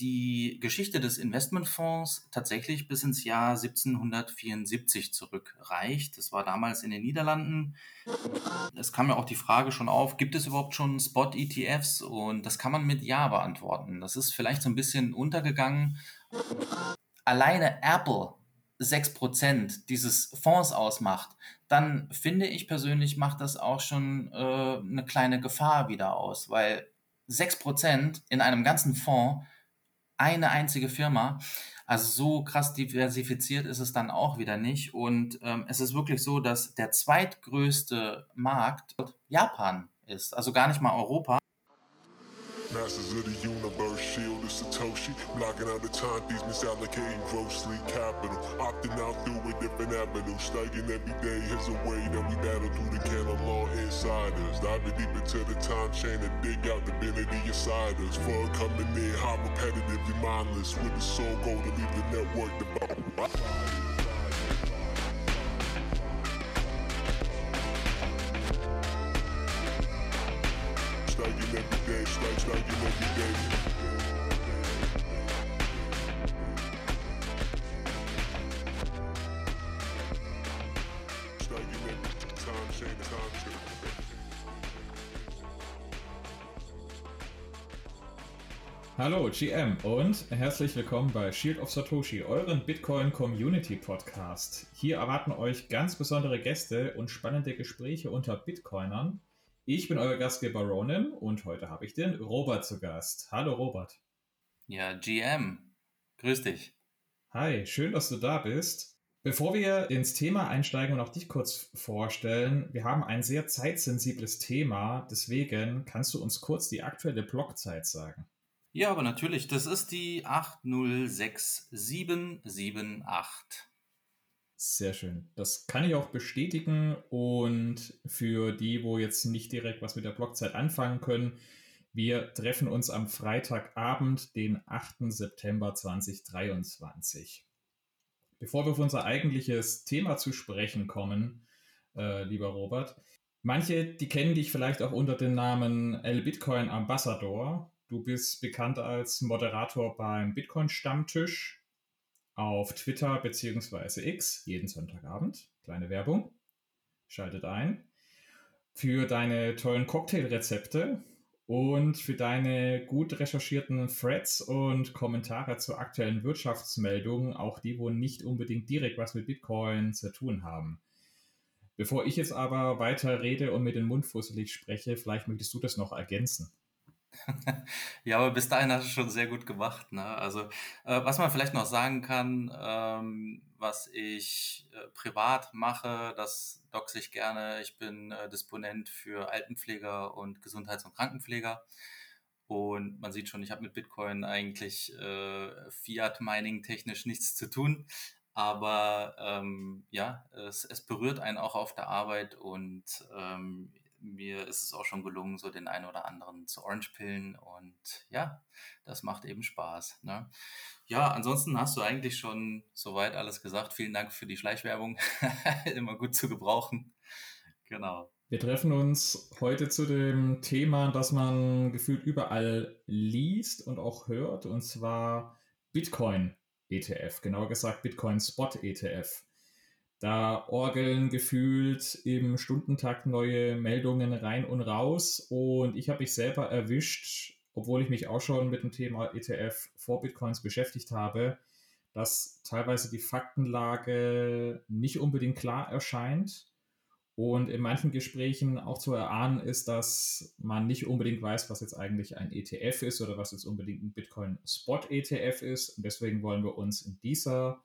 die Geschichte des Investmentfonds tatsächlich bis ins Jahr 1774 zurückreicht. Das war damals in den Niederlanden. Es kam ja auch die Frage schon auf, gibt es überhaupt schon Spot-ETFs? Und das kann man mit Ja beantworten. Das ist vielleicht so ein bisschen untergegangen. Alleine Apple 6% dieses Fonds ausmacht, dann finde ich persönlich, macht das auch schon äh, eine kleine Gefahr wieder aus, weil 6% in einem ganzen Fonds eine einzige Firma. Also so krass diversifiziert ist es dann auch wieder nicht. Und ähm, es ist wirklich so, dass der zweitgrößte Markt Japan ist, also gar nicht mal Europa. Masters of the universe, shield of Satoshi. Blocking out the timepieces, misallocating grossly capital. Opting out through a different avenue. Studying every day is a way that we battle through the canon law insiders. Diving deep into the time chain and dig out divinity inside us. Fun coming in, hot repetitively mindless. With the soul goal to leave the network Hallo GM und herzlich willkommen bei Shield of Satoshi, euren Bitcoin Community Podcast. Hier erwarten euch ganz besondere Gäste und spannende Gespräche unter Bitcoinern. Ich bin euer Gastgeber Ronan und heute habe ich den Robert zu Gast. Hallo Robert. Ja, GM, grüß dich. Hi, schön, dass du da bist. Bevor wir ins Thema einsteigen und auch dich kurz vorstellen, wir haben ein sehr zeitsensibles Thema, deswegen kannst du uns kurz die aktuelle Blockzeit sagen. Ja, aber natürlich, das ist die 806778. Sehr schön. Das kann ich auch bestätigen. Und für die, wo jetzt nicht direkt was mit der Blockzeit anfangen können, wir treffen uns am Freitagabend, den 8. September 2023. Bevor wir auf unser eigentliches Thema zu sprechen kommen, äh, lieber Robert, manche, die kennen dich vielleicht auch unter dem Namen L Bitcoin Ambassador. Du bist bekannt als Moderator beim Bitcoin-Stammtisch auf Twitter bzw. X jeden Sonntagabend. Kleine Werbung. Schaltet ein. Für deine tollen Cocktailrezepte und für deine gut recherchierten Threads und Kommentare zu aktuellen Wirtschaftsmeldungen, auch die, wo nicht unbedingt direkt was mit Bitcoin zu tun haben. Bevor ich jetzt aber weiter rede und mit den Mund fusselig spreche, vielleicht möchtest du das noch ergänzen. Ja, aber bis dahin hast du schon sehr gut gemacht, ne? Also, äh, was man vielleicht noch sagen kann, ähm, was ich äh, privat mache, das doxe ich gerne. Ich bin äh, Disponent für Altenpfleger und Gesundheits- und Krankenpfleger. Und man sieht schon, ich habe mit Bitcoin eigentlich äh, Fiat-Mining technisch nichts zu tun. Aber ähm, ja, es, es berührt einen auch auf der Arbeit und ähm, mir ist es auch schon gelungen, so den einen oder anderen zu Orange-Pillen und ja, das macht eben Spaß. Ne? Ja, ansonsten hast du eigentlich schon soweit alles gesagt. Vielen Dank für die Schleichwerbung. Immer gut zu gebrauchen. Genau. Wir treffen uns heute zu dem Thema, das man gefühlt überall liest und auch hört, und zwar Bitcoin ETF, genauer gesagt Bitcoin Spot ETF. Da orgeln gefühlt im Stundentakt neue Meldungen rein und raus. Und ich habe mich selber erwischt, obwohl ich mich auch schon mit dem Thema ETF vor Bitcoins beschäftigt habe, dass teilweise die Faktenlage nicht unbedingt klar erscheint. Und in manchen Gesprächen auch zu erahnen ist, dass man nicht unbedingt weiß, was jetzt eigentlich ein ETF ist oder was jetzt unbedingt ein Bitcoin Spot ETF ist. Und deswegen wollen wir uns in dieser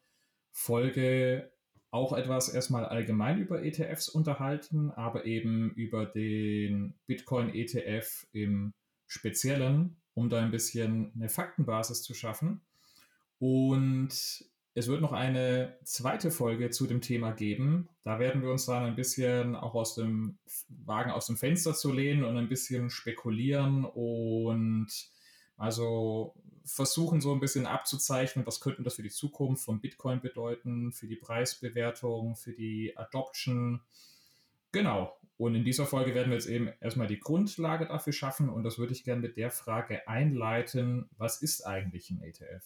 Folge auch etwas erstmal allgemein über ETFs unterhalten, aber eben über den Bitcoin ETF im Speziellen, um da ein bisschen eine Faktenbasis zu schaffen. Und es wird noch eine zweite Folge zu dem Thema geben. Da werden wir uns dann ein bisschen auch aus dem Wagen aus dem Fenster zu lehnen und ein bisschen spekulieren und also versuchen so ein bisschen abzuzeichnen, was könnte das für die Zukunft von Bitcoin bedeuten, für die Preisbewertung, für die Adoption Genau. Und in dieser Folge werden wir jetzt eben erstmal die Grundlage dafür schaffen und das würde ich gerne mit der Frage einleiten, was ist eigentlich ein ETF?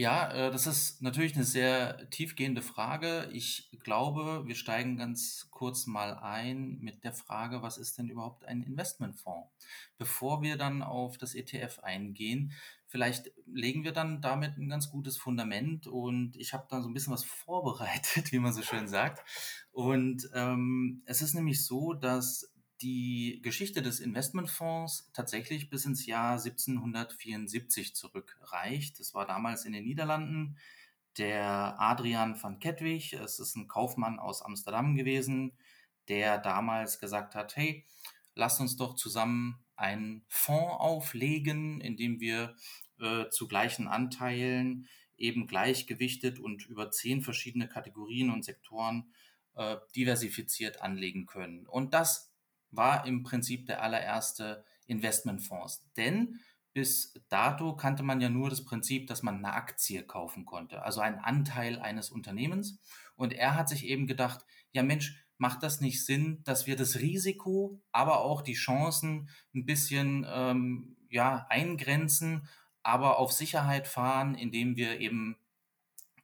Ja, äh, das ist natürlich eine sehr tiefgehende Frage. Ich glaube, wir steigen ganz kurz mal ein mit der Frage, was ist denn überhaupt ein Investmentfonds? Bevor wir dann auf das ETF eingehen, vielleicht legen wir dann damit ein ganz gutes Fundament und ich habe da so ein bisschen was vorbereitet, wie man so schön sagt. Und ähm, es ist nämlich so, dass die Geschichte des Investmentfonds tatsächlich bis ins Jahr 1774 zurückreicht. Das war damals in den Niederlanden. Der Adrian van Kettwig, es ist ein Kaufmann aus Amsterdam gewesen, der damals gesagt hat, hey, lasst uns doch zusammen einen Fonds auflegen, in dem wir äh, zu gleichen Anteilen eben gleichgewichtet und über zehn verschiedene Kategorien und Sektoren äh, diversifiziert anlegen können. Und das war im Prinzip der allererste Investmentfonds. Denn bis dato kannte man ja nur das Prinzip, dass man eine Aktie kaufen konnte, also einen Anteil eines Unternehmens. Und er hat sich eben gedacht, ja Mensch, macht das nicht Sinn, dass wir das Risiko, aber auch die Chancen ein bisschen ähm, ja, eingrenzen, aber auf Sicherheit fahren, indem wir eben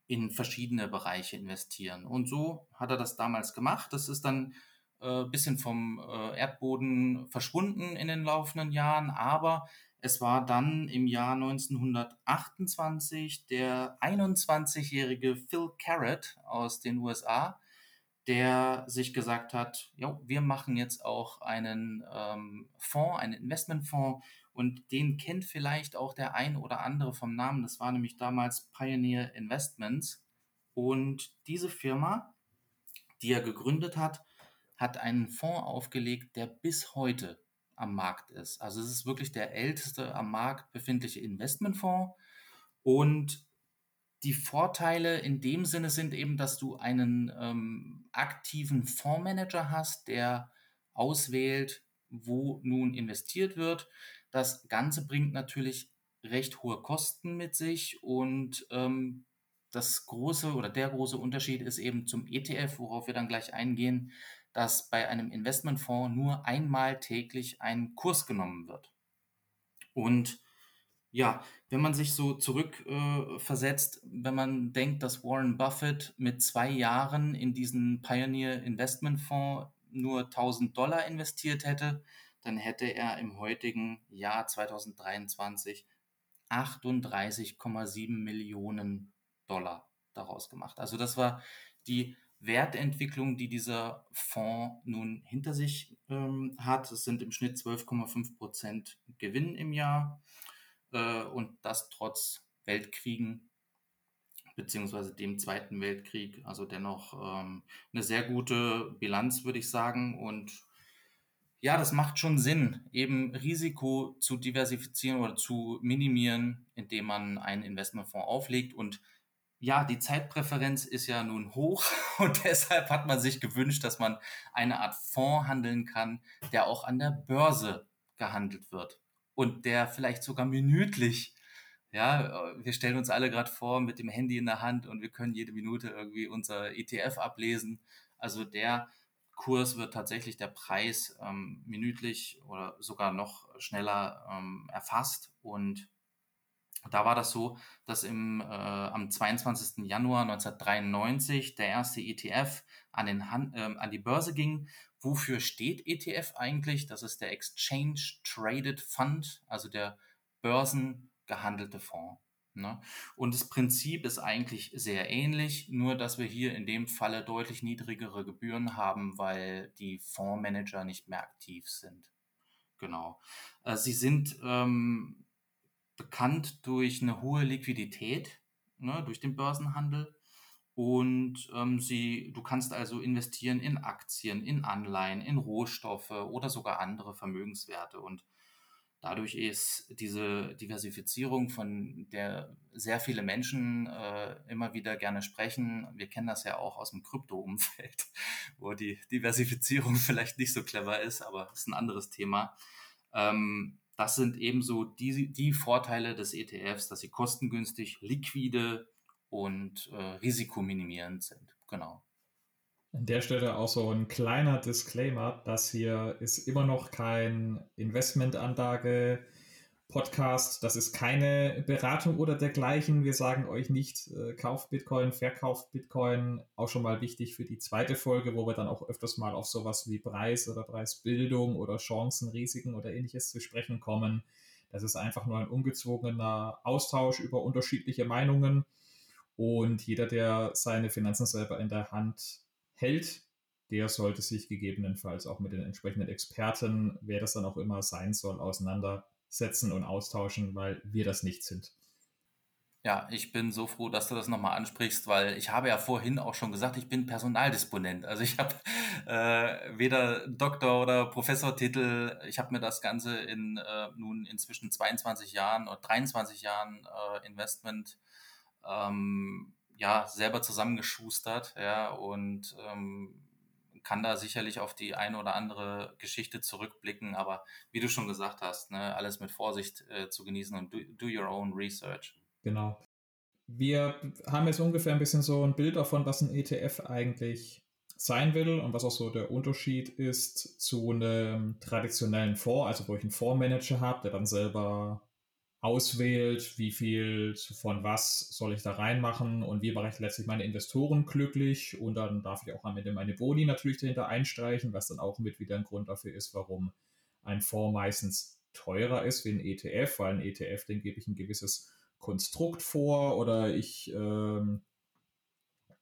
in verschiedene Bereiche investieren. Und so hat er das damals gemacht. Das ist dann äh, bisschen vom äh, Erdboden verschwunden in den laufenden Jahren, aber es war dann im Jahr 1928 der 21-jährige Phil Carrot aus den USA, der sich gesagt hat, ja, wir machen jetzt auch einen ähm, Fonds, einen Investmentfonds. Und den kennt vielleicht auch der ein oder andere vom Namen. Das war nämlich damals Pioneer Investments. Und diese Firma, die er gegründet hat, hat einen Fonds aufgelegt, der bis heute am Markt ist. Also es ist wirklich der älteste am Markt befindliche Investmentfonds. Und die Vorteile in dem Sinne sind eben, dass du einen ähm, aktiven Fondsmanager hast, der auswählt, wo nun investiert wird. Das Ganze bringt natürlich recht hohe Kosten mit sich und ähm, das große oder der große Unterschied ist eben zum ETF, worauf wir dann gleich eingehen, dass bei einem Investmentfonds nur einmal täglich ein Kurs genommen wird. Und ja, wenn man sich so zurückversetzt, äh, wenn man denkt, dass Warren Buffett mit zwei Jahren in diesen Pioneer Investment Fonds nur 1000 Dollar investiert hätte, dann hätte er im heutigen Jahr 2023 38,7 Millionen Dollar daraus gemacht. Also das war die Wertentwicklung, die dieser Fonds nun hinter sich ähm, hat. Es sind im Schnitt 12,5 Prozent Gewinn im Jahr äh, und das trotz Weltkriegen beziehungsweise dem Zweiten Weltkrieg. Also dennoch ähm, eine sehr gute Bilanz, würde ich sagen. Und ja, das macht schon Sinn, eben Risiko zu diversifizieren oder zu minimieren, indem man einen Investmentfonds auflegt und ja, die Zeitpräferenz ist ja nun hoch und deshalb hat man sich gewünscht, dass man eine Art Fonds handeln kann, der auch an der Börse gehandelt wird und der vielleicht sogar minütlich, ja, wir stellen uns alle gerade vor mit dem Handy in der Hand und wir können jede Minute irgendwie unser ETF ablesen. Also der Kurs wird tatsächlich der Preis ähm, minütlich oder sogar noch schneller ähm, erfasst und da war das so, dass im, äh, am 22. Januar 1993 der erste ETF an, den Han äh, an die Börse ging. Wofür steht ETF eigentlich? Das ist der Exchange Traded Fund, also der börsengehandelte Fonds. Ne? Und das Prinzip ist eigentlich sehr ähnlich, nur dass wir hier in dem Falle deutlich niedrigere Gebühren haben, weil die Fondsmanager nicht mehr aktiv sind. Genau. Äh, sie sind ähm, bekannt durch eine hohe Liquidität, ne, durch den Börsenhandel. Und ähm, sie, du kannst also investieren in Aktien, in Anleihen, in Rohstoffe oder sogar andere Vermögenswerte. Und dadurch ist diese Diversifizierung, von der sehr viele Menschen äh, immer wieder gerne sprechen, wir kennen das ja auch aus dem Krypto-Umfeld, wo die Diversifizierung vielleicht nicht so clever ist, aber das ist ein anderes Thema. Ähm, das sind ebenso die, die Vorteile des ETFs, dass sie kostengünstig, liquide und äh, risikominimierend sind. Genau. An der Stelle auch so ein kleiner Disclaimer, das hier ist immer noch kein Investmentanlage Podcast, das ist keine Beratung oder dergleichen. Wir sagen euch nicht, äh, kauft Bitcoin, verkauft Bitcoin. Auch schon mal wichtig für die zweite Folge, wo wir dann auch öfters mal auf sowas wie Preis oder Preisbildung oder Chancen, Risiken oder ähnliches zu sprechen kommen. Das ist einfach nur ein ungezwungener Austausch über unterschiedliche Meinungen. Und jeder, der seine Finanzen selber in der Hand hält, der sollte sich gegebenenfalls auch mit den entsprechenden Experten, wer das dann auch immer sein soll, auseinandersetzen und austauschen, weil wir das nicht sind. Ja, ich bin so froh, dass du das nochmal ansprichst, weil ich habe ja vorhin auch schon gesagt, ich bin Personaldisponent. Also ich habe äh, weder Doktor- oder Professortitel. Ich habe mir das Ganze in äh, nun inzwischen 22 Jahren oder 23 Jahren äh, Investment ähm, ja selber zusammengeschustert, ja und ähm, kann da sicherlich auf die eine oder andere Geschichte zurückblicken, aber wie du schon gesagt hast, ne, alles mit Vorsicht äh, zu genießen und do, do your own research. Genau. Wir haben jetzt ungefähr ein bisschen so ein Bild davon, was ein ETF eigentlich sein will und was auch so der Unterschied ist zu einem traditionellen Fonds, also wo ich einen Fondsmanager habe, der dann selber auswählt, wie viel von was soll ich da reinmachen und wie mache ich letztlich meine Investoren glücklich und dann darf ich auch am Ende meine Boni natürlich dahinter einstreichen, was dann auch mit wieder ein Grund dafür ist, warum ein Fonds meistens teurer ist wie ein ETF, weil ein ETF, den gebe ich ein gewisses Konstrukt vor oder ich ähm,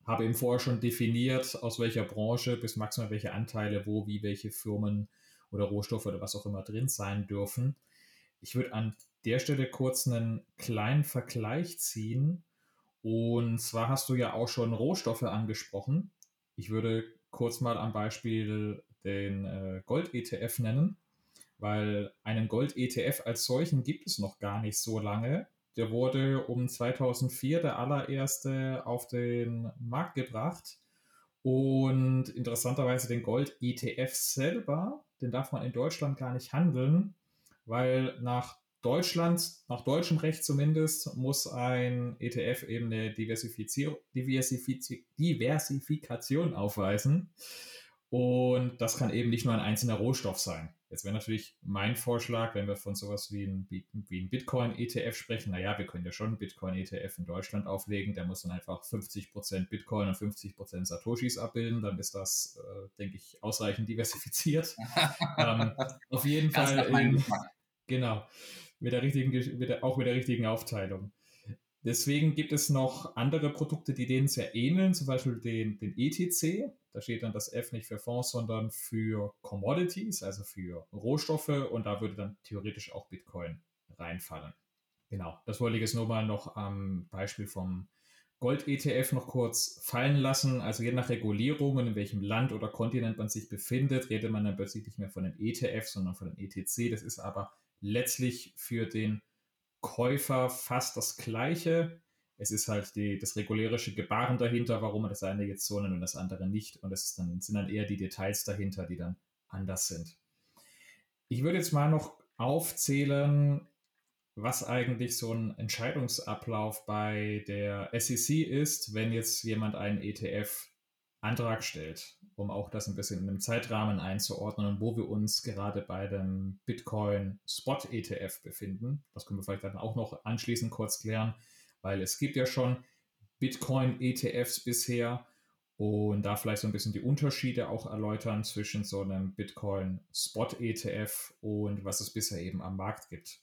habe eben vorher schon definiert, aus welcher Branche bis maximal welche Anteile, wo, wie welche Firmen oder Rohstoffe oder was auch immer drin sein dürfen. Ich würde an der Stelle kurz einen kleinen Vergleich ziehen. Und zwar hast du ja auch schon Rohstoffe angesprochen. Ich würde kurz mal am Beispiel den äh, Gold-ETF nennen, weil einen Gold-ETF als solchen gibt es noch gar nicht so lange. Der wurde um 2004 der allererste auf den Markt gebracht. Und interessanterweise den Gold-ETF selber, den darf man in Deutschland gar nicht handeln, weil nach Deutschland, nach deutschem Recht zumindest, muss ein ETF eben eine Diversifizierung, Diversifikation aufweisen. Und das kann eben nicht nur ein einzelner Rohstoff sein. Jetzt wäre natürlich mein Vorschlag, wenn wir von sowas wie ein, wie ein Bitcoin-ETF sprechen, naja, wir können ja schon einen Bitcoin-ETF in Deutschland auflegen, der muss dann einfach 50% Bitcoin und 50% Satoshis abbilden, dann ist das, äh, denke ich, ausreichend diversifiziert. ähm, auf jeden Fall. Genau mit der richtigen, mit der, auch mit der richtigen Aufteilung. Deswegen gibt es noch andere Produkte, die denen sehr ähneln, zum Beispiel den, den ETC. Da steht dann das F nicht für Fonds, sondern für Commodities, also für Rohstoffe. Und da würde dann theoretisch auch Bitcoin reinfallen. Genau, das wollte ich jetzt nur mal noch am Beispiel vom Gold-ETF noch kurz fallen lassen. Also je nach Regulierung und in welchem Land oder Kontinent man sich befindet, redet man dann plötzlich nicht mehr von dem ETF, sondern von dem ETC. Das ist aber letztlich für den Käufer fast das Gleiche. Es ist halt die, das regulärische Gebaren dahinter, warum man das eine jetzt so nennt und das andere nicht. Und das dann, sind dann eher die Details dahinter, die dann anders sind. Ich würde jetzt mal noch aufzählen, was eigentlich so ein Entscheidungsablauf bei der SEC ist, wenn jetzt jemand einen ETF Antrag stellt, um auch das ein bisschen in einem Zeitrahmen einzuordnen und wo wir uns gerade bei dem Bitcoin Spot ETF befinden. Das können wir vielleicht dann auch noch anschließend kurz klären, weil es gibt ja schon Bitcoin ETFs bisher und da vielleicht so ein bisschen die Unterschiede auch erläutern zwischen so einem Bitcoin Spot ETF und was es bisher eben am Markt gibt.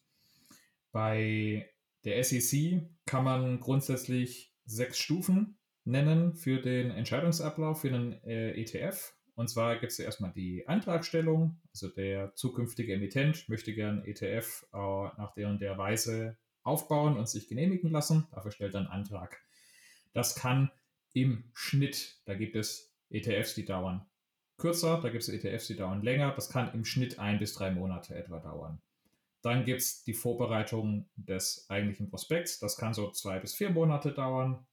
Bei der SEC kann man grundsätzlich sechs Stufen nennen für den Entscheidungsablauf für einen äh, ETF. Und zwar gibt es ja erstmal die Antragstellung, also der zukünftige Emittent möchte gern ETF äh, nach der und der Weise aufbauen und sich genehmigen lassen. Dafür stellt er einen Antrag. Das kann im Schnitt, da gibt es ETFs, die dauern kürzer, da gibt es ETFs, die dauern länger. Das kann im Schnitt ein bis drei Monate etwa dauern. Dann gibt es die Vorbereitung des eigentlichen Prospekts. Das kann so zwei bis vier Monate dauern.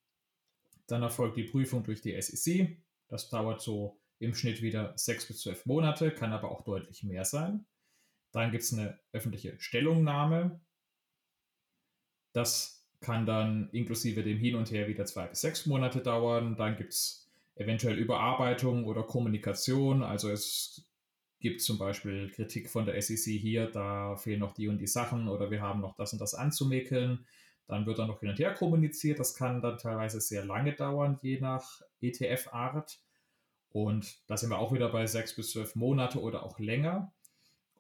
Dann erfolgt die Prüfung durch die SEC. Das dauert so im Schnitt wieder sechs bis zwölf Monate, kann aber auch deutlich mehr sein. Dann gibt es eine öffentliche Stellungnahme. Das kann dann inklusive dem Hin und Her wieder zwei bis sechs Monate dauern. Dann gibt es eventuell Überarbeitung oder Kommunikation. Also es gibt zum Beispiel Kritik von der SEC hier, da fehlen noch die und die Sachen oder wir haben noch das und das anzumäkeln. Dann wird dann noch hin und her kommuniziert. Das kann dann teilweise sehr lange dauern, je nach ETF-Art. Und da sind wir auch wieder bei sechs bis zwölf Monate oder auch länger.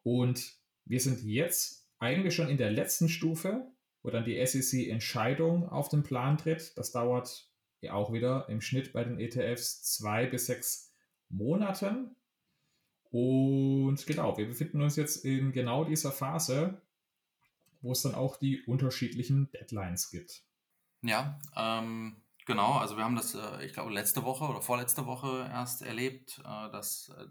Und wir sind jetzt eigentlich schon in der letzten Stufe, wo dann die SEC-Entscheidung auf den Plan tritt. Das dauert ja auch wieder im Schnitt bei den ETFs zwei bis sechs Monaten. Und genau, wir befinden uns jetzt in genau dieser Phase, wo es dann auch die unterschiedlichen Deadlines gibt. Ja, ähm, genau. Also wir haben das, äh, ich glaube, letzte Woche oder vorletzte Woche erst erlebt, äh, dass äh,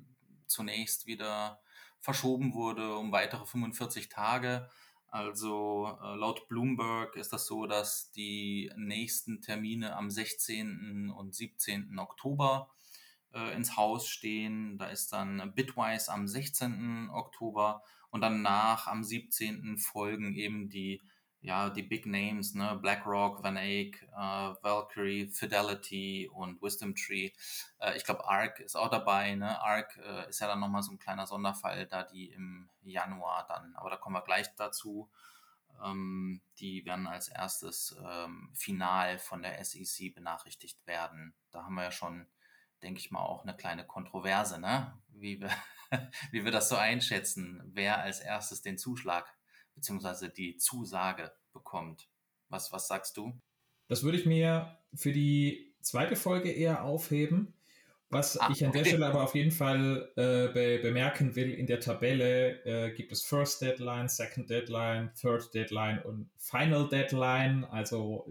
zunächst wieder verschoben wurde um weitere 45 Tage. Also äh, laut Bloomberg ist das so, dass die nächsten Termine am 16. und 17. Oktober äh, ins Haus stehen. Da ist dann Bitwise am 16. Oktober und danach am 17. folgen eben die ja, die Big Names, ne, BlackRock, Van Eyck, äh, Valkyrie, Fidelity und Wisdom Tree. Äh, ich glaube, ARK ist auch dabei, ne? ARK äh, ist ja dann nochmal so ein kleiner Sonderfall, da die im Januar dann, aber da kommen wir gleich dazu. Ähm, die werden als erstes ähm, final von der SEC benachrichtigt werden. Da haben wir ja schon denke ich mal, auch eine kleine Kontroverse, ne? wie, wir, wie wir das so einschätzen, wer als erstes den Zuschlag bzw. die Zusage bekommt. Was, was sagst du? Das würde ich mir für die zweite Folge eher aufheben. Was ah, ich an okay. der Stelle aber auf jeden Fall äh, be bemerken will, in der Tabelle äh, gibt es First Deadline, Second Deadline, Third Deadline und Final Deadline. Also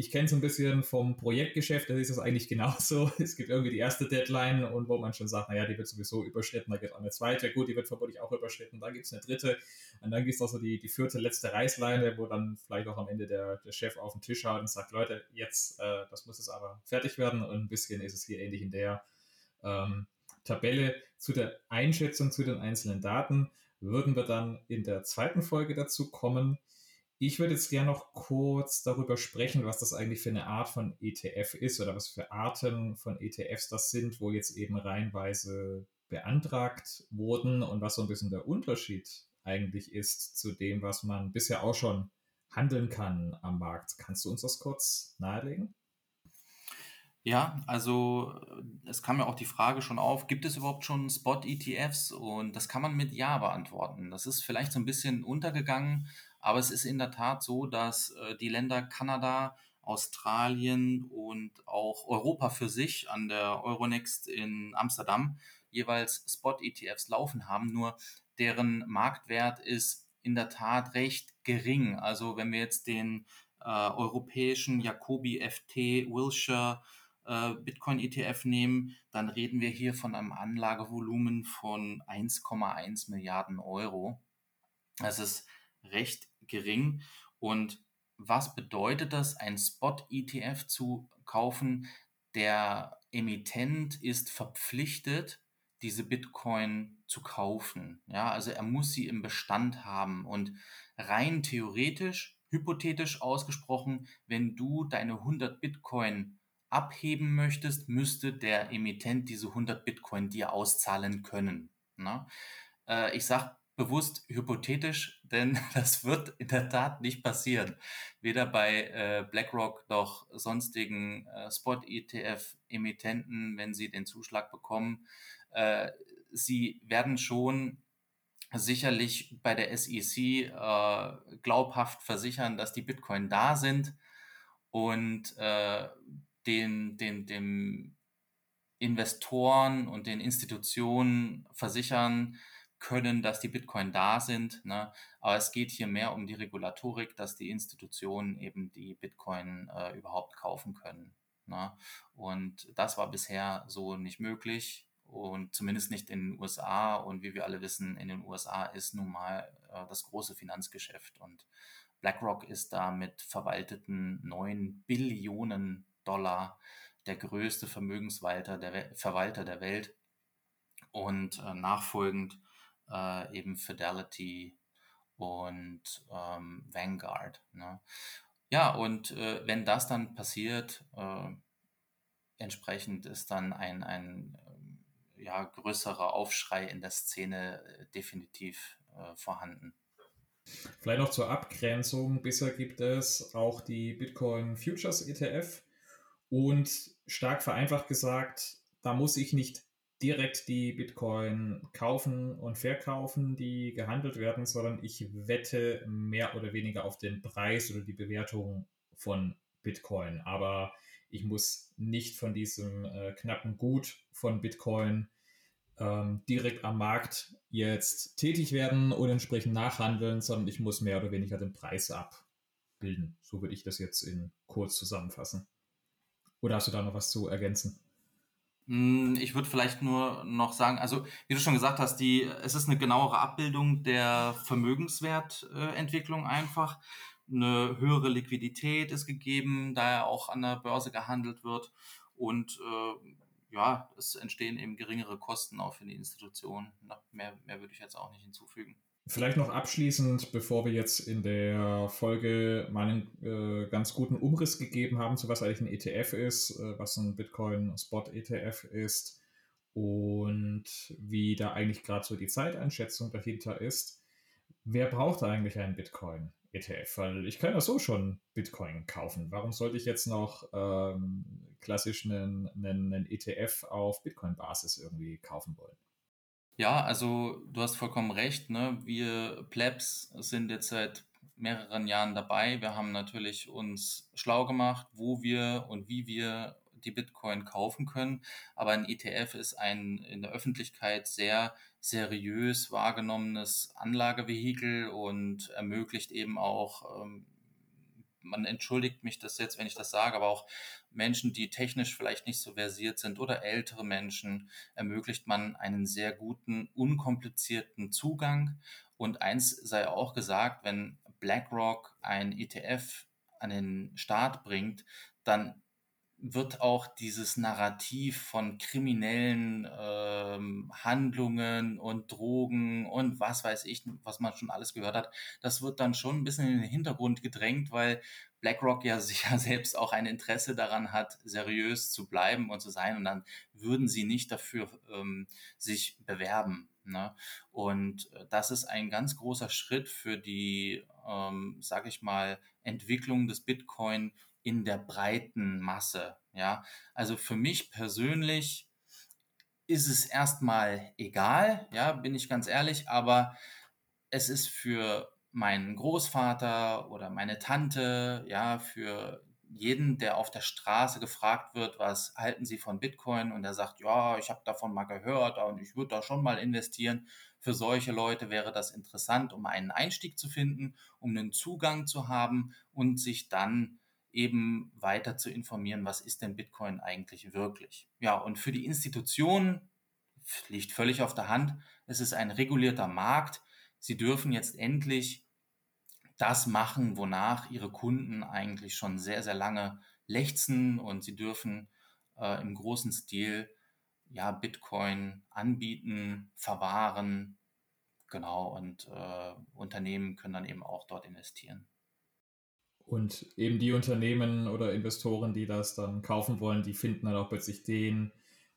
ich kenne es ein bisschen vom Projektgeschäft, da ist es eigentlich genauso. Es gibt irgendwie die erste Deadline und wo man schon sagt, naja, die wird sowieso überschritten, da geht auch eine zweite, gut, die wird vermutlich auch überschritten, dann gibt es eine dritte und dann gibt es auch so die, die vierte, letzte Reißleine, wo dann vielleicht auch am Ende der, der Chef auf den Tisch haut und sagt, Leute, jetzt, äh, das muss jetzt aber fertig werden und ein bisschen ist es hier ähnlich in der ähm, Tabelle zu der Einschätzung zu den einzelnen Daten würden wir dann in der zweiten Folge dazu kommen. Ich würde jetzt gerne noch kurz darüber sprechen, was das eigentlich für eine Art von ETF ist oder was für Arten von ETFs das sind, wo jetzt eben reihenweise beantragt wurden und was so ein bisschen der Unterschied eigentlich ist zu dem, was man bisher auch schon handeln kann am Markt. Kannst du uns das kurz nahelegen? Ja, also es kam ja auch die Frage schon auf, gibt es überhaupt schon Spot-ETFs? Und das kann man mit Ja beantworten. Das ist vielleicht so ein bisschen untergegangen aber es ist in der Tat so, dass äh, die Länder Kanada, Australien und auch Europa für sich an der Euronext in Amsterdam jeweils Spot-ETFs laufen haben. Nur deren Marktwert ist in der Tat recht gering. Also wenn wir jetzt den äh, europäischen Jacobi FT Wilshire äh, Bitcoin ETF nehmen, dann reden wir hier von einem Anlagevolumen von 1,1 Milliarden Euro. Das ist recht gering. Und was bedeutet das, ein Spot-ETF zu kaufen? Der Emittent ist verpflichtet, diese Bitcoin zu kaufen. Ja, also er muss sie im Bestand haben und rein theoretisch, hypothetisch ausgesprochen, wenn du deine 100 Bitcoin abheben möchtest, müsste der Emittent diese 100 Bitcoin dir auszahlen können. Äh, ich sage bewusst hypothetisch, denn das wird in der Tat nicht passieren. Weder bei äh, BlackRock noch sonstigen äh, Spot-ETF-Emittenten, wenn sie den Zuschlag bekommen. Äh, sie werden schon sicherlich bei der SEC äh, glaubhaft versichern, dass die Bitcoin da sind und äh, den, den, dem Investoren und den Institutionen versichern, können, dass die Bitcoin da sind. Ne? Aber es geht hier mehr um die Regulatorik, dass die Institutionen eben die Bitcoin äh, überhaupt kaufen können. Ne? Und das war bisher so nicht möglich und zumindest nicht in den USA. Und wie wir alle wissen, in den USA ist nun mal äh, das große Finanzgeschäft und BlackRock ist da mit verwalteten 9 Billionen Dollar der größte Vermögensverwalter der, Verwalter der Welt. Und äh, nachfolgend äh, eben Fidelity und ähm, Vanguard. Ne? Ja, und äh, wenn das dann passiert, äh, entsprechend ist dann ein, ein ähm, ja, größerer Aufschrei in der Szene äh, definitiv äh, vorhanden. Vielleicht noch zur Abgrenzung. Bisher gibt es auch die Bitcoin Futures ETF und stark vereinfacht gesagt, da muss ich nicht direkt die Bitcoin kaufen und verkaufen, die gehandelt werden, sondern ich wette mehr oder weniger auf den Preis oder die Bewertung von Bitcoin. Aber ich muss nicht von diesem äh, knappen Gut von Bitcoin ähm, direkt am Markt jetzt tätig werden und entsprechend nachhandeln, sondern ich muss mehr oder weniger den Preis abbilden. So würde ich das jetzt in kurz zusammenfassen. Oder hast du da noch was zu ergänzen? Hm, ich würde vielleicht nur noch sagen, also wie du schon gesagt hast, die, es ist eine genauere Abbildung der Vermögenswertentwicklung einfach. Eine höhere Liquidität ist gegeben, da er auch an der Börse gehandelt wird. Und äh, ja, es entstehen eben geringere Kosten auch für die Institution. Mehr, mehr würde ich jetzt auch nicht hinzufügen. Vielleicht noch abschließend, bevor wir jetzt in der Folge mal einen äh, ganz guten Umriss gegeben haben, zu was eigentlich ein ETF ist, äh, was ein Bitcoin Spot ETF ist und wie da eigentlich gerade so die Zeiteinschätzung dahinter ist. Wer braucht eigentlich einen Bitcoin? ETF, weil ich kann ja so schon Bitcoin kaufen. Warum sollte ich jetzt noch ähm, klassisch einen, einen, einen ETF auf Bitcoin-Basis irgendwie kaufen wollen? Ja, also du hast vollkommen recht. Ne? Wir Plebs sind jetzt seit mehreren Jahren dabei. Wir haben natürlich uns schlau gemacht, wo wir und wie wir die Bitcoin kaufen können. Aber ein ETF ist ein in der Öffentlichkeit sehr seriös wahrgenommenes Anlagevehikel und ermöglicht eben auch, ähm, man entschuldigt mich das jetzt, wenn ich das sage, aber auch Menschen, die technisch vielleicht nicht so versiert sind oder ältere Menschen, ermöglicht man einen sehr guten, unkomplizierten Zugang. Und eins sei auch gesagt, wenn BlackRock ein ETF an den Start bringt, dann wird auch dieses Narrativ von kriminellen ähm, Handlungen und Drogen und was weiß ich, was man schon alles gehört hat, das wird dann schon ein bisschen in den Hintergrund gedrängt, weil BlackRock ja sicher selbst auch ein Interesse daran hat, seriös zu bleiben und zu sein und dann würden sie nicht dafür ähm, sich bewerben. Ne? Und äh, das ist ein ganz großer Schritt für die, ähm, sage ich mal, Entwicklung des Bitcoin in der breiten Masse. Ja, also für mich persönlich ist es erstmal egal, ja, bin ich ganz ehrlich, aber es ist für meinen Großvater oder meine Tante, ja, für jeden, der auf der Straße gefragt wird, was halten Sie von Bitcoin und er sagt, ja, ich habe davon mal gehört und ich würde da schon mal investieren. Für solche Leute wäre das interessant, um einen Einstieg zu finden, um einen Zugang zu haben und sich dann eben weiter zu informieren, was ist denn Bitcoin eigentlich wirklich. Ja, und für die Institutionen liegt völlig auf der Hand, es ist ein regulierter Markt. Sie dürfen jetzt endlich das machen, wonach ihre Kunden eigentlich schon sehr, sehr lange lechzen und sie dürfen äh, im großen Stil ja, Bitcoin anbieten, verwahren, genau, und äh, Unternehmen können dann eben auch dort investieren. Und eben die Unternehmen oder Investoren, die das dann kaufen wollen, die finden dann auch plötzlich den,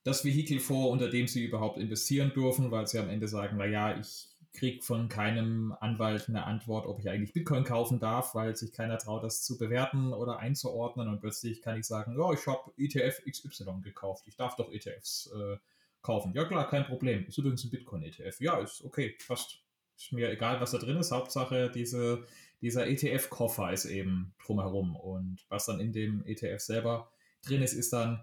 das Vehikel vor, unter dem sie überhaupt investieren dürfen, weil sie am Ende sagen, naja, ich kriege von keinem Anwalt eine Antwort, ob ich eigentlich Bitcoin kaufen darf, weil sich keiner traut, das zu bewerten oder einzuordnen. Und plötzlich kann ich sagen, ja, ich habe ETF XY gekauft. Ich darf doch ETFs äh, kaufen. Ja klar, kein Problem. Ist übrigens ein Bitcoin-ETF. Ja, ist okay, passt. Ist mir egal, was da drin ist. Hauptsache, diese dieser ETF-Koffer ist eben drumherum. Und was dann in dem ETF selber drin ist, ist dann,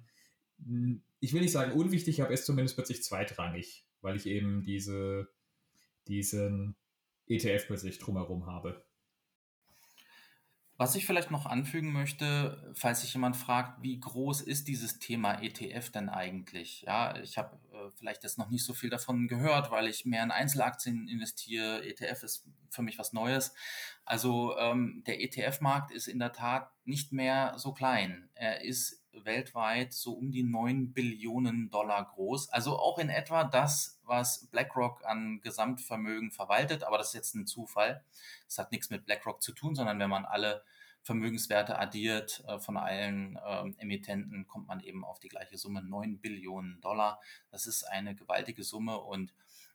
hm, ich will nicht sagen unwichtig, aber ist zumindest plötzlich zweitrangig, weil ich eben diese, diesen ETF plötzlich drumherum habe. Was ich vielleicht noch anfügen möchte, falls sich jemand fragt, wie groß ist dieses Thema ETF denn eigentlich? Ja, ich habe äh, vielleicht jetzt noch nicht so viel davon gehört, weil ich mehr in Einzelaktien investiere. ETF ist für mich was Neues. Also ähm, der ETF-Markt ist in der Tat nicht mehr so klein. Er ist weltweit so um die 9 Billionen Dollar groß. Also auch in etwa das, was BlackRock an Gesamtvermögen verwaltet. Aber das ist jetzt ein Zufall. Das hat nichts mit BlackRock zu tun, sondern wenn man alle Vermögenswerte addiert äh, von allen ähm, Emittenten, kommt man eben auf die gleiche Summe, 9 Billionen Dollar. Das ist eine gewaltige Summe und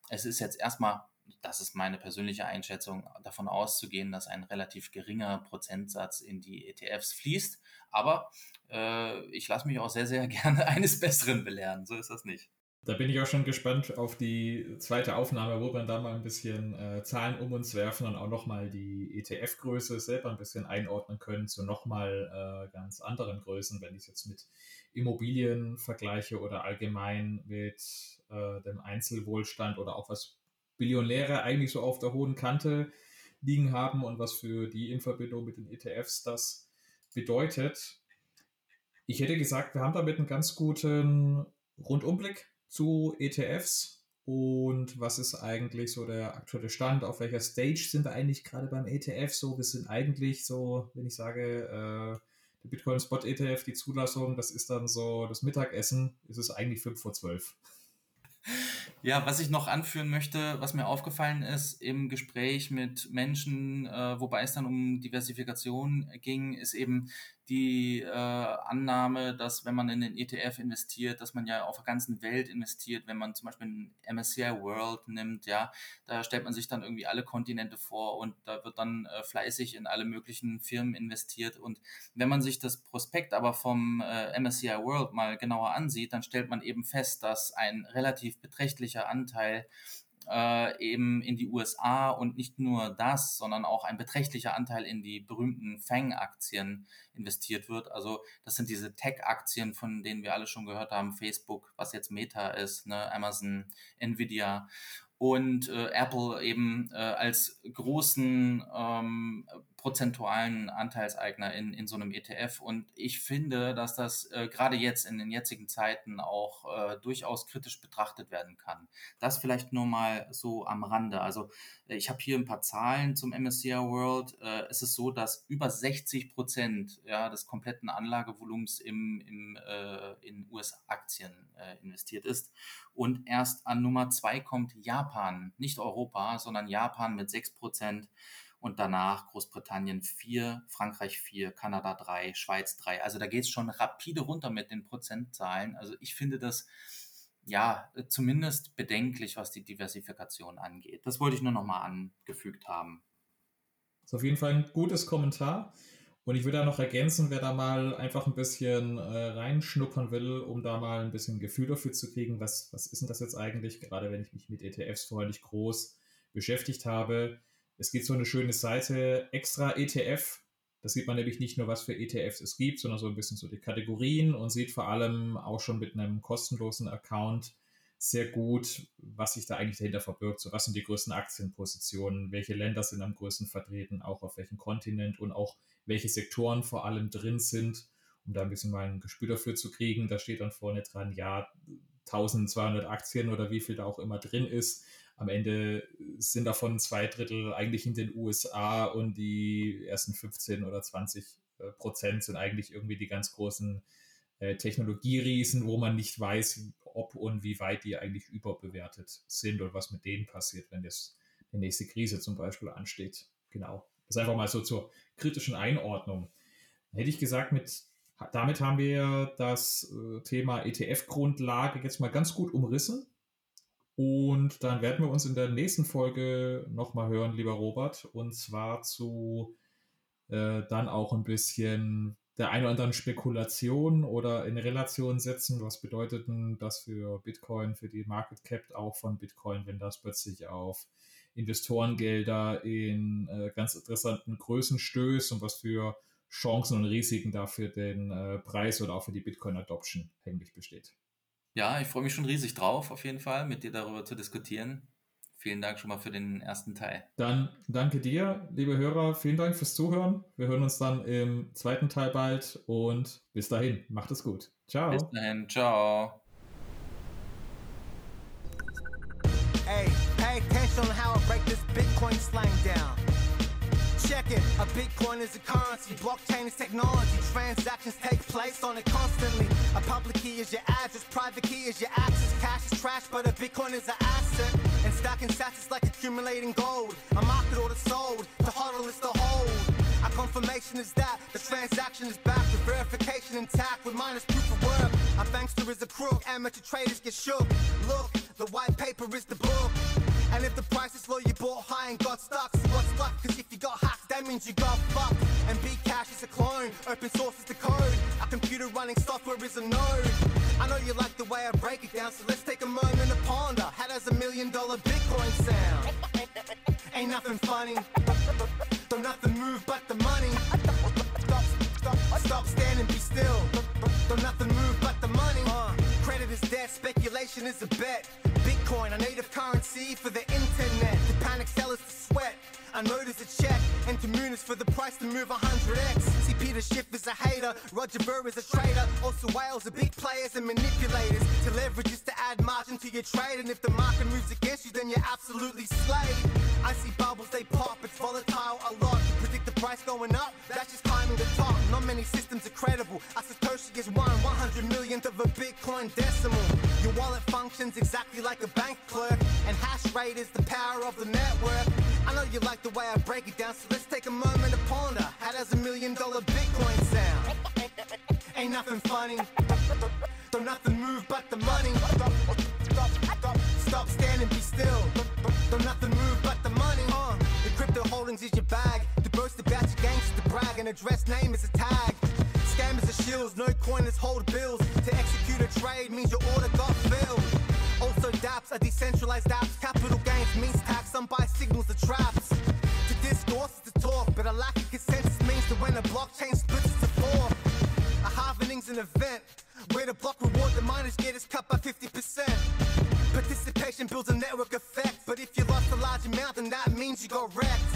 es ist jetzt erstmal, das ist meine persönliche Einschätzung, davon auszugehen, dass ein relativ geringer Prozentsatz in die ETFs fließt. Aber äh, ich lasse mich auch sehr, sehr gerne eines Besseren belehren. So ist das nicht. Da bin ich auch schon gespannt auf die zweite Aufnahme, wo wir da mal ein bisschen äh, Zahlen um uns werfen und auch nochmal die ETF-Größe selber ein bisschen einordnen können zu nochmal äh, ganz anderen Größen, wenn ich es jetzt mit Immobilien vergleiche oder allgemein mit äh, dem Einzelwohlstand oder auch was Billionäre eigentlich so auf der hohen Kante liegen haben und was für die in Verbindung mit den ETFs das bedeutet. Ich hätte gesagt, wir haben damit einen ganz guten Rundumblick zu ETFs und was ist eigentlich so der aktuelle Stand? Auf welcher Stage sind wir eigentlich gerade beim ETF? So, wir sind eigentlich so, wenn ich sage, äh, der Bitcoin Spot ETF, die Zulassung, das ist dann so das Mittagessen, ist es eigentlich 5 vor 12. Ja, was ich noch anführen möchte, was mir aufgefallen ist im Gespräch mit Menschen, äh, wobei es dann um Diversifikation ging, ist eben die äh, Annahme, dass wenn man in den ETF investiert, dass man ja auf der ganzen Welt investiert, wenn man zum Beispiel einen MSCI World nimmt, ja, da stellt man sich dann irgendwie alle Kontinente vor und da wird dann äh, fleißig in alle möglichen Firmen investiert. Und wenn man sich das Prospekt aber vom äh, MSCI World mal genauer ansieht, dann stellt man eben fest, dass ein relativ beträchtlicher Anteil äh, eben in die USA und nicht nur das, sondern auch ein beträchtlicher Anteil in die berühmten FANG-Aktien investiert wird. Also das sind diese Tech-Aktien, von denen wir alle schon gehört haben, Facebook, was jetzt Meta ist, ne, Amazon, Nvidia und äh, Apple eben äh, als großen ähm, prozentualen Anteilseigner in, in so einem ETF. Und ich finde, dass das äh, gerade jetzt in den jetzigen Zeiten auch äh, durchaus kritisch betrachtet werden kann. Das vielleicht nur mal so am Rande. Also äh, ich habe hier ein paar Zahlen zum MSCI World. Äh, es ist so, dass über 60 Prozent ja, des kompletten Anlagevolumens im, im, äh, in US-Aktien äh, investiert ist. Und erst an Nummer zwei kommt Japan, nicht Europa, sondern Japan mit 6 Prozent und danach Großbritannien 4, Frankreich 4, Kanada 3, Schweiz 3. Also da geht es schon rapide runter mit den Prozentzahlen. Also ich finde das ja zumindest bedenklich, was die Diversifikation angeht. Das wollte ich nur nochmal angefügt haben. Das ist auf jeden Fall ein gutes Kommentar. Und ich würde da noch ergänzen, wer da mal einfach ein bisschen äh, reinschnuppern will, um da mal ein bisschen Gefühl dafür zu kriegen, was, was ist denn das jetzt eigentlich, gerade wenn ich mich mit ETFs vorher nicht groß beschäftigt habe. Es gibt so eine schöne Seite, extra ETF. Da sieht man nämlich nicht nur, was für ETFs es gibt, sondern so ein bisschen so die Kategorien und sieht vor allem auch schon mit einem kostenlosen Account sehr gut, was sich da eigentlich dahinter verbirgt. So, was sind die größten Aktienpositionen? Welche Länder sind am größten vertreten? Auch auf welchem Kontinent und auch welche Sektoren vor allem drin sind, um da ein bisschen mal ein Gespür dafür zu kriegen. Da steht dann vorne dran, ja, 1200 Aktien oder wie viel da auch immer drin ist. Am Ende sind davon zwei Drittel eigentlich in den USA und die ersten 15 oder 20 äh, Prozent sind eigentlich irgendwie die ganz großen äh, Technologieriesen, wo man nicht weiß, ob und wie weit die eigentlich überbewertet sind und was mit denen passiert, wenn jetzt die nächste Krise zum Beispiel ansteht. Genau. Das ist einfach mal so zur kritischen Einordnung. Hätte ich gesagt, mit, damit haben wir das äh, Thema ETF-Grundlage jetzt mal ganz gut umrissen. Und dann werden wir uns in der nächsten Folge nochmal hören, lieber Robert, und zwar zu äh, dann auch ein bisschen der ein oder anderen Spekulation oder in Relation setzen. Was bedeutet denn das für Bitcoin, für die Market Cap auch von Bitcoin, wenn das plötzlich auf Investorengelder in äh, ganz interessanten Größen stößt und was für Chancen und Risiken dafür den äh, Preis oder auch für die Bitcoin Adoption eigentlich besteht. Ja, ich freue mich schon riesig drauf, auf jeden Fall, mit dir darüber zu diskutieren. Vielen Dank schon mal für den ersten Teil. Dann danke dir, liebe Hörer. Vielen Dank fürs Zuhören. Wir hören uns dann im zweiten Teil bald und bis dahin, macht es gut. Ciao. Bis dahin, ciao. Hey, pay attention on how I break this Bitcoin slang down. Check it, a Bitcoin is a currency, blockchain is technology, transactions take place on it constantly. A public key is your address, private key is your access, cash is trash, but a Bitcoin is an asset. And stacking sats is like accumulating gold. A market order sold, the hodl is the hold. A confirmation is that the transaction is back with verification intact with minus proof of work. Our bankster is a crook, amateur traders get shook. Look, the white paper is the book. And if the price is low, you bought high and got stuck. So what's luck? Cause if you got means you got fucked. And Bcash is a clone, open source is the code. A computer running software is a node. I know you like the way I break it down, so let's take a moment to ponder. How does a million dollar Bitcoin sound? Ain't nothing funny. Don't nothing move but the money. Stop, stop, stop standing, be still. Don't nothing move but the money. Uh, credit is debt, speculation is a bet. Bitcoin, a native currency for the internet. The panic sellers to sweat. I notice a check, and to Moon is for the price to move 100x. See, Peter Schiff is a hater, Roger Ver is a trader. Also, whales are big players and manipulators. To leverage is to add margin to your trade, and if the market moves against you, then you're absolutely slayed. I see bubbles, they pop, it's volatile a lot. To predict the price going up, that's just climbing the top. Not many systems are credible. A Satoshi is one 100 millionth of a Bitcoin decimal. Your wallet functions exactly like a bank clerk, and hash rate is the power of the network. I know you like the way I break it down, so let's take a moment to ponder. How does a million dollar Bitcoin sound? Ain't nothing funny. Don't nothing move but the money. Stop, stop, stop, standing, be still. Don't nothing move but the money. Uh, the crypto holdings is your bag. To boast about your to brag. An address name is a tag. Scammers are shields, no coiners hold bills. To execute a trade means your order got filled. Also, dApps are decentralized apps. Signals are traps. To discourse is to talk, but a lack of consensus means that when a blockchain splits, it's a four. A halvening's an event where the block reward the miners get is cut by 50%. Participation builds a network effect, but if you lost a large amount, then that means you got wrecked.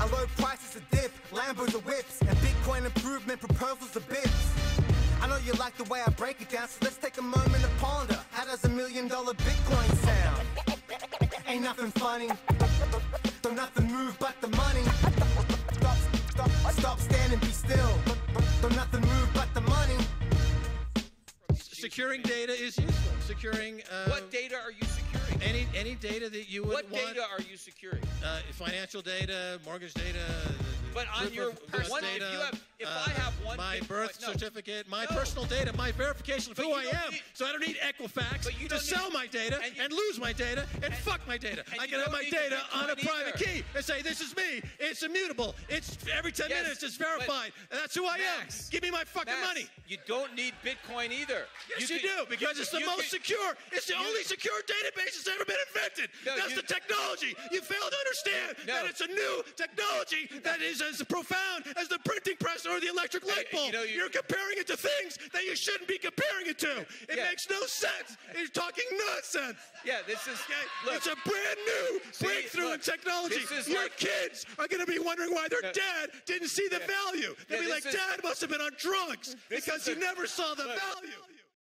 A low price is a dip, Lambos are whips, and Bitcoin improvement proposals are bits. I know you like the way I break it down, so let's take a moment to ponder. How does a million dollar Bitcoin sound? Ain't nothing funny. Don't nothing move but the money. Stop, stop, stop standing, be still. Don't nothing move but the money. Securing data is useful. Securing uh, What data are you securing? any any data that you would What want. data are you securing? uh, financial data, mortgage data. But on your address one- if data, you have- if uh, I have one my birth no. certificate, my No. personal data, my verification of But who I am. need- so I don't need Equifax But you to don't sell my data and and, lose my data and, fuck my data. I can have my data on a private either. key and say this is me. It's immutable. It's every 10 Yes, minutes. It's verified. and that's who I Max, am. Give me my fucking Max, money. You don't need Bitcoin either. Yes, you, can- do because it's the most secure. It's the you- only secure database that's ever been invented. That's you- the technology. You fail to understand that it's a new technology that is as profound as the printing press or the electric light you bulb. know, you- are comparing it to things that you shouldn't be comparing it to. It Yeah. makes no sense. You're talking nonsense. Yeah, this is. Okay? Look, it's a brand new See, breakthrough in technology. Your like- kids are going to be wondering why their No. dad didn't see the Yeah. value. They'll Yeah, be like, is- Dad must have been on drugs because he a- never saw the look. value.